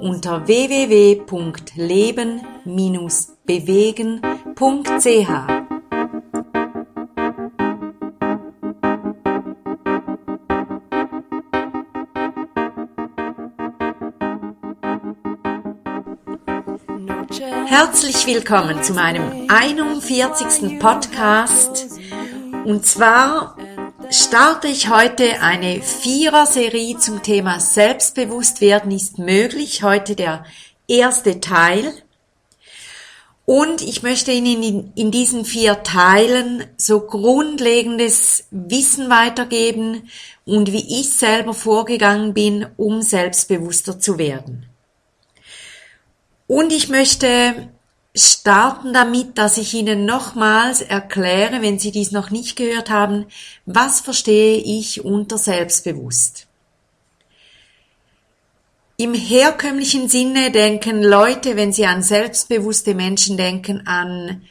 unter www.leben-bewegen.ch. Herzlich willkommen zu meinem 41. Podcast. Und zwar starte ich heute eine Vierer-Serie zum Thema Selbstbewusstwerden ist möglich. Heute der erste Teil. Und ich möchte Ihnen in, in diesen vier Teilen so grundlegendes Wissen weitergeben und wie ich selber vorgegangen bin, um selbstbewusster zu werden. Und ich möchte starten damit, dass ich Ihnen nochmals erkläre, wenn Sie dies noch nicht gehört haben, was verstehe ich unter selbstbewusst. Im herkömmlichen Sinne denken Leute, wenn sie an selbstbewusste Menschen denken, an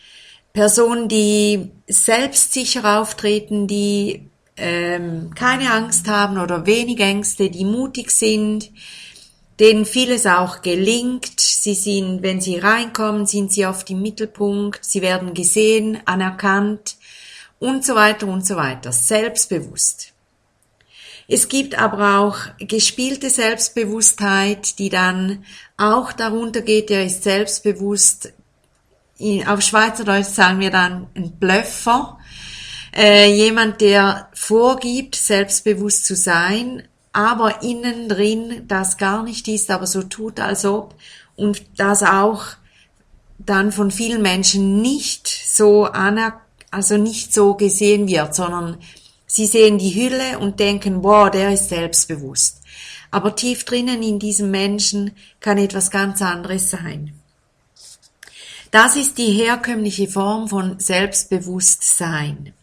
Personen, die selbstsicher auftreten, die ähm, keine Angst haben oder wenig Ängste, die mutig sind, denen vieles auch gelingt. Sie sind, wenn sie reinkommen, sind sie oft im Mittelpunkt, sie werden gesehen, anerkannt und so weiter und so weiter, selbstbewusst. Es gibt aber auch gespielte Selbstbewusstheit, die dann auch darunter geht, der ist selbstbewusst. Auf Schweizerdeutsch sagen wir dann ein Blöffer. Äh, jemand, der vorgibt, selbstbewusst zu sein, aber innen drin das gar nicht ist, aber so tut, als ob und das auch dann von vielen Menschen nicht so aner also nicht so gesehen wird, sondern sie sehen die Hülle und denken, wow, der ist selbstbewusst. Aber tief drinnen in diesem Menschen kann etwas ganz anderes sein. Das ist die herkömmliche Form von Selbstbewusstsein.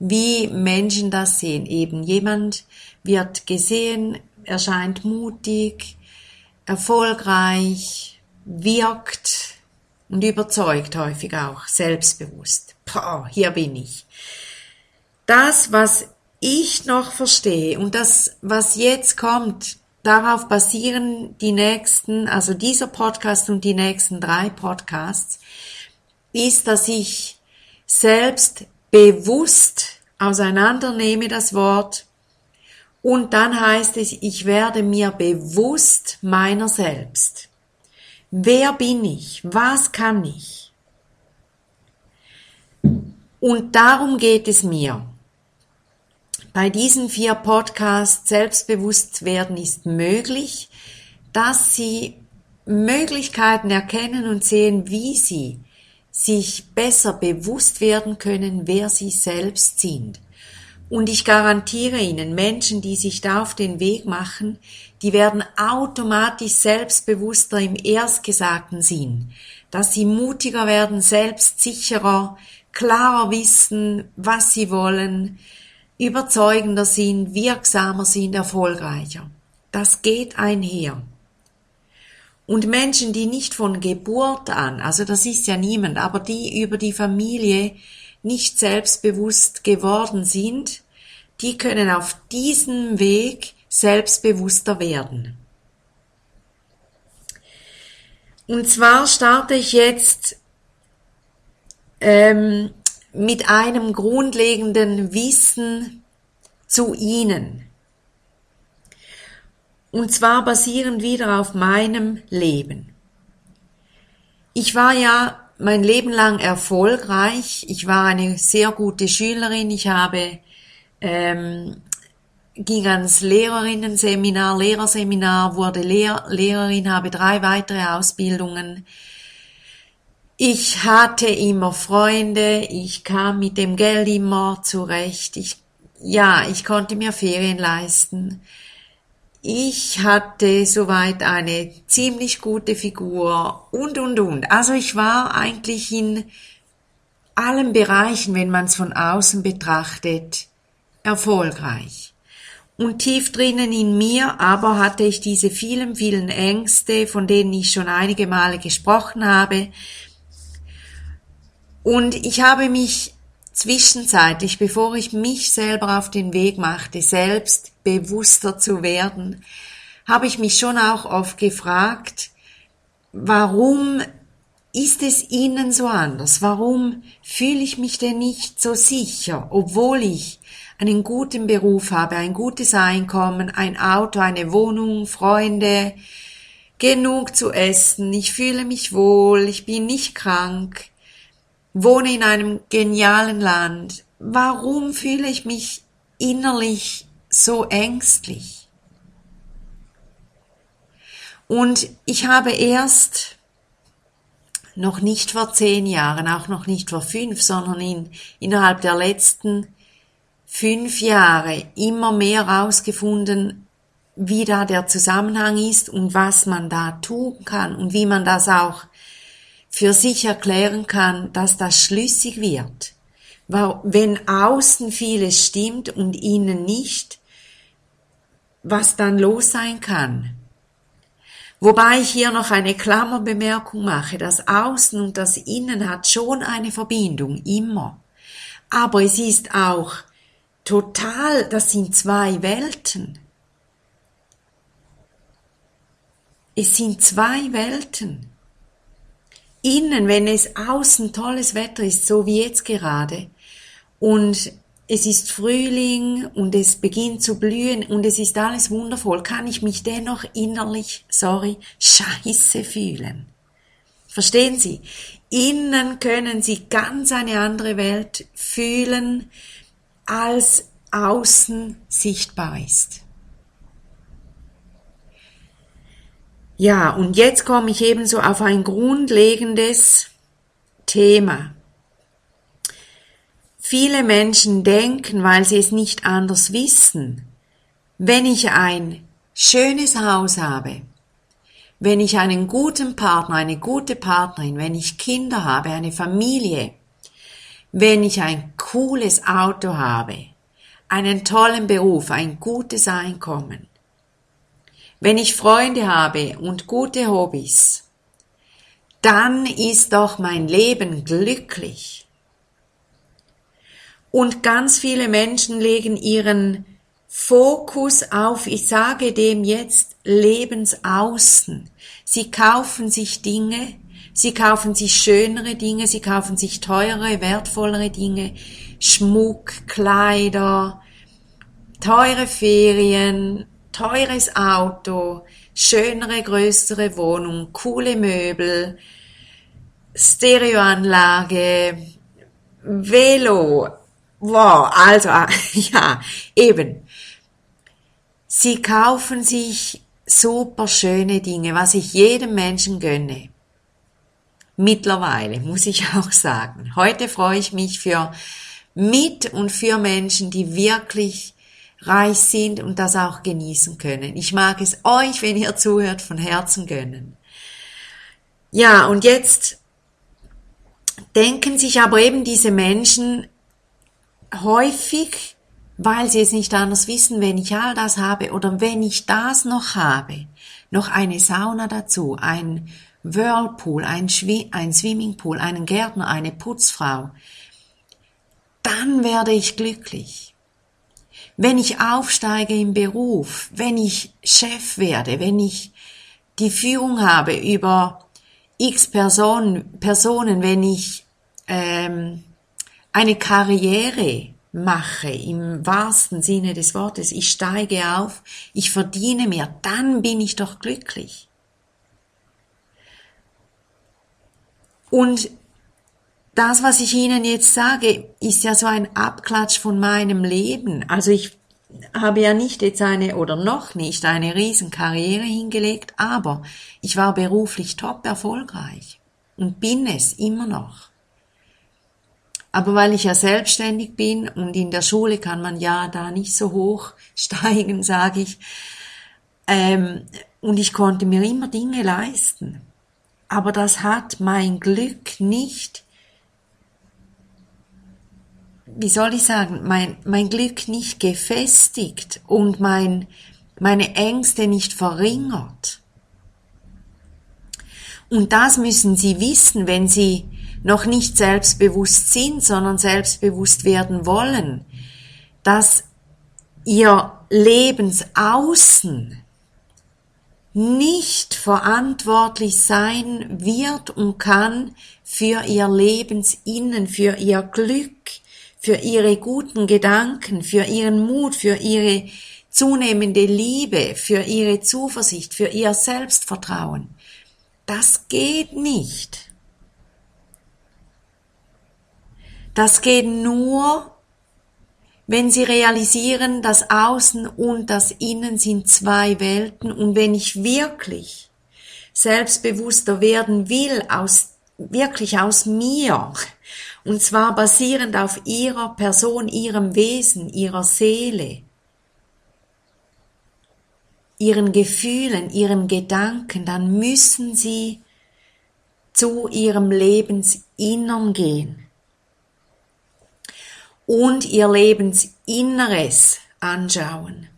Wie Menschen das sehen. Eben jemand, wird gesehen, erscheint mutig, erfolgreich, wirkt und überzeugt häufig auch, selbstbewusst. Poh, hier bin ich. Das, was ich noch verstehe und das, was jetzt kommt, darauf basieren die nächsten, also dieser Podcast und die nächsten drei Podcasts, ist, dass ich selbst bewusst auseinandernehme das Wort und dann heißt es, ich werde mir bewusst meiner selbst. Wer bin ich? Was kann ich? Und darum geht es mir. Bei diesen vier Podcasts selbstbewusst werden ist möglich, dass Sie Möglichkeiten erkennen und sehen, wie Sie sich besser bewusst werden können, wer Sie selbst sind. Und ich garantiere Ihnen, Menschen, die sich da auf den Weg machen, die werden automatisch selbstbewusster im erstgesagten Sinn, dass sie mutiger werden, selbstsicherer, klarer wissen, was sie wollen, überzeugender sind, wirksamer sind, erfolgreicher. Das geht einher. Und Menschen, die nicht von Geburt an, also das ist ja niemand, aber die über die Familie nicht selbstbewusst geworden sind, die können auf diesem Weg selbstbewusster werden. Und zwar starte ich jetzt ähm, mit einem grundlegenden Wissen zu Ihnen. Und zwar basierend wieder auf meinem Leben. Ich war ja mein Leben lang erfolgreich. Ich war eine sehr gute Schülerin. Ich habe ähm, ging ans Lehrerinnenseminar, Lehrerseminar, wurde Lehr Lehrerin, habe drei weitere Ausbildungen. Ich hatte immer Freunde, ich kam mit dem Geld immer zurecht. Ich, ja, ich konnte mir Ferien leisten. ich hatte soweit eine ziemlich gute Figur und, und, und. Also ich war eigentlich in allen Bereichen, wenn man es von außen betrachtet, erfolgreich. Und tief drinnen in mir aber hatte ich diese vielen, vielen Ängste, von denen ich schon einige Male gesprochen habe. Und ich habe mich zwischenzeitlich, bevor ich mich selber auf den Weg machte, selbst bewusster zu werden, habe ich mich schon auch oft gefragt, warum ist es Ihnen so anders? Warum fühle ich mich denn nicht so sicher, obwohl ich einen guten Beruf habe, ein gutes Einkommen, ein Auto, eine Wohnung, Freunde, genug zu essen, ich fühle mich wohl, ich bin nicht krank, wohne in einem genialen Land. Warum fühle ich mich innerlich so ängstlich? Und ich habe erst noch nicht vor zehn Jahren, auch noch nicht vor fünf, sondern in, innerhalb der letzten fünf Jahre immer mehr herausgefunden, wie da der Zusammenhang ist und was man da tun kann und wie man das auch für sich erklären kann, dass das schlüssig wird. Wenn außen vieles stimmt und innen nicht, was dann los sein kann. Wobei ich hier noch eine Klammerbemerkung mache. Das Außen und das Innen hat schon eine Verbindung, immer. Aber es ist auch total, das sind zwei Welten. Es sind zwei Welten. Innen, wenn es außen tolles Wetter ist, so wie jetzt gerade, und es ist Frühling und es beginnt zu blühen und es ist alles wundervoll, kann ich mich dennoch innerlich, sorry, scheiße fühlen. Verstehen Sie? Innen können Sie ganz eine andere Welt fühlen, als außen sichtbar ist. Ja, und jetzt komme ich ebenso auf ein grundlegendes Thema. Viele Menschen denken, weil sie es nicht anders wissen, wenn ich ein schönes Haus habe, wenn ich einen guten Partner, eine gute Partnerin, wenn ich Kinder habe, eine Familie, wenn ich ein cooles Auto habe, einen tollen Beruf, ein gutes Einkommen, wenn ich Freunde habe und gute Hobbys, dann ist doch mein Leben glücklich. Und ganz viele Menschen legen ihren Fokus auf, ich sage dem jetzt, Lebensaußen. Sie kaufen sich Dinge, sie kaufen sich schönere Dinge, sie kaufen sich teurere, wertvollere Dinge, Schmuck, Kleider, teure Ferien, teures Auto, schönere, größere Wohnung, coole Möbel, Stereoanlage, Velo, Wow, also, ja, eben. Sie kaufen sich super schöne Dinge, was ich jedem Menschen gönne. Mittlerweile, muss ich auch sagen. Heute freue ich mich für mit und für Menschen, die wirklich reich sind und das auch genießen können. Ich mag es euch, wenn ihr zuhört, von Herzen gönnen. Ja, und jetzt denken sich aber eben diese Menschen, häufig, weil sie es nicht anders wissen, wenn ich all das habe oder wenn ich das noch habe, noch eine Sauna dazu, ein Whirlpool, ein, Schwi ein Swimmingpool, einen Gärtner, eine Putzfrau, dann werde ich glücklich. Wenn ich aufsteige im Beruf, wenn ich Chef werde, wenn ich die Führung habe über x Personen, Personen wenn ich ähm, eine Karriere mache im wahrsten Sinne des Wortes, ich steige auf, ich verdiene mehr, dann bin ich doch glücklich. Und das, was ich Ihnen jetzt sage, ist ja so ein Abklatsch von meinem Leben. Also ich habe ja nicht jetzt eine oder noch nicht eine Riesenkarriere hingelegt, aber ich war beruflich top erfolgreich und bin es immer noch. Aber weil ich ja selbstständig bin und in der Schule kann man ja da nicht so hoch steigen, sage ich, ähm, und ich konnte mir immer Dinge leisten. Aber das hat mein Glück nicht, wie soll ich sagen, mein, mein Glück nicht gefestigt und mein, meine Ängste nicht verringert. Und das müssen Sie wissen, wenn Sie noch nicht selbstbewusst sind, sondern selbstbewusst werden wollen, dass Ihr Lebensaußen nicht verantwortlich sein wird und kann für ihr Lebensinnen, für ihr Glück, für ihre guten Gedanken, für ihren Mut, für ihre zunehmende Liebe, für ihre Zuversicht, für ihr Selbstvertrauen. Das geht nicht. Das geht nur, wenn sie realisieren, das Außen und das Innen sind zwei Welten. Und wenn ich wirklich selbstbewusster werden will, aus, wirklich aus mir, und zwar basierend auf ihrer Person, ihrem Wesen, ihrer Seele, ihren Gefühlen, ihren Gedanken, dann müssen sie zu ihrem Lebensinnern gehen und ihr Lebensinneres anschauen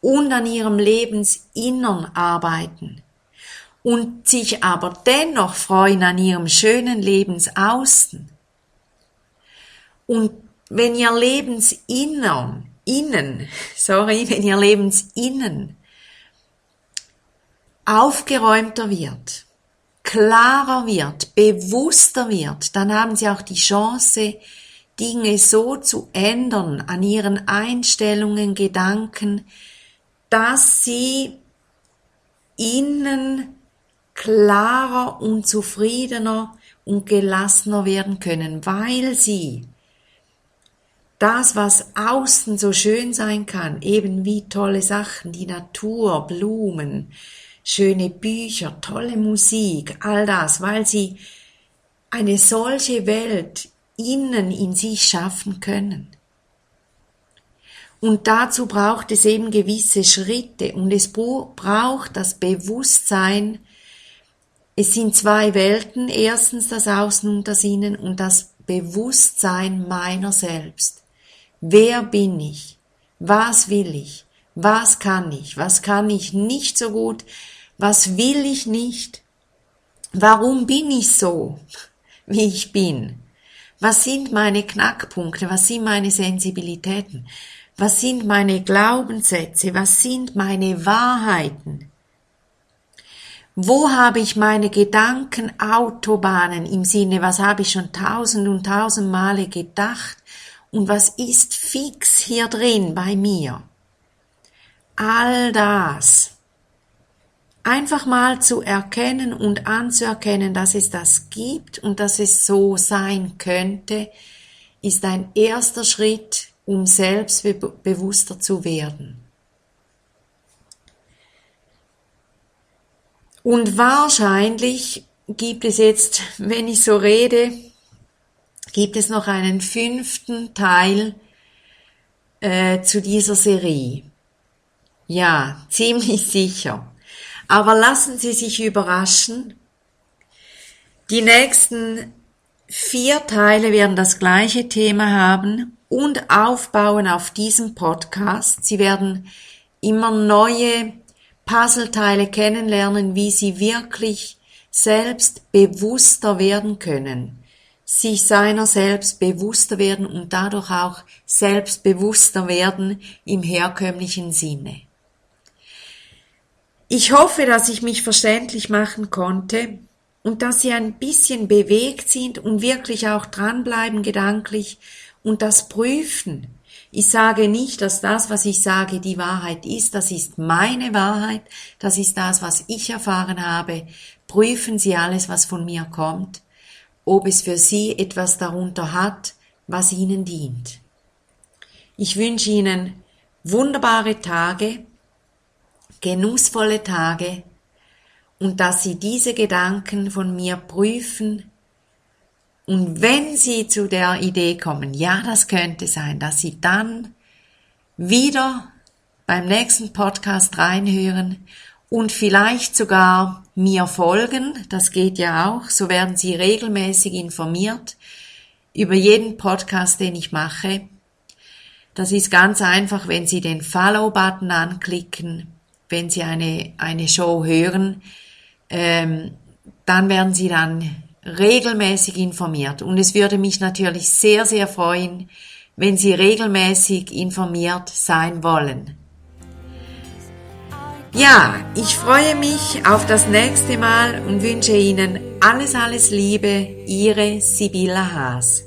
und an ihrem Lebensinnern arbeiten und sich aber dennoch freuen an ihrem schönen Lebensaußen. Und wenn ihr Lebensinnern, innen, sorry, wenn ihr Lebensinnen aufgeräumter wird, klarer wird, bewusster wird, dann haben sie auch die Chance, Dinge so zu ändern an ihren Einstellungen, Gedanken, dass sie innen klarer und zufriedener und gelassener werden können, weil sie das, was außen so schön sein kann, eben wie tolle Sachen, die Natur, Blumen, schöne Bücher, tolle Musik, all das, weil sie eine solche Welt innen in sich schaffen können. Und dazu braucht es eben gewisse Schritte und es braucht das Bewusstsein, es sind zwei Welten, erstens das Außen und das Innen und das Bewusstsein meiner selbst. Wer bin ich? Was will ich? Was kann ich? Was kann ich nicht so gut? Was will ich nicht? Warum bin ich so, wie ich bin? Was sind meine Knackpunkte? Was sind meine Sensibilitäten? Was sind meine Glaubenssätze? Was sind meine Wahrheiten? Wo habe ich meine Gedankenautobahnen im Sinne, was habe ich schon tausend und tausend Male gedacht und was ist fix hier drin bei mir? All das einfach mal zu erkennen und anzuerkennen, dass es das gibt und dass es so sein könnte, ist ein erster Schritt, um selbstbewusster zu werden. Und wahrscheinlich gibt es jetzt, wenn ich so rede, gibt es noch einen fünften Teil äh, zu dieser Serie. Ja, ziemlich sicher. Aber lassen Sie sich überraschen. Die nächsten vier Teile werden das gleiche Thema haben und aufbauen auf diesem Podcast. Sie werden immer neue Puzzleteile kennenlernen, wie Sie wirklich selbst bewusster werden können, sich seiner selbst bewusster werden und dadurch auch selbstbewusster werden im herkömmlichen Sinne. Ich hoffe, dass ich mich verständlich machen konnte und dass Sie ein bisschen bewegt sind und wirklich auch dranbleiben gedanklich und das prüfen. Ich sage nicht, dass das, was ich sage, die Wahrheit ist. Das ist meine Wahrheit. Das ist das, was ich erfahren habe. Prüfen Sie alles, was von mir kommt, ob es für Sie etwas darunter hat, was Ihnen dient. Ich wünsche Ihnen wunderbare Tage genussvolle Tage und dass Sie diese Gedanken von mir prüfen und wenn Sie zu der Idee kommen, ja, das könnte sein, dass Sie dann wieder beim nächsten Podcast reinhören und vielleicht sogar mir folgen. Das geht ja auch. So werden Sie regelmäßig informiert über jeden Podcast, den ich mache. Das ist ganz einfach, wenn Sie den Follow-Button anklicken, wenn Sie eine, eine Show hören, ähm, dann werden Sie dann regelmäßig informiert. Und es würde mich natürlich sehr, sehr freuen, wenn Sie regelmäßig informiert sein wollen. Ja, ich freue mich auf das nächste Mal und wünsche Ihnen alles, alles Liebe, Ihre Sibylla Haas.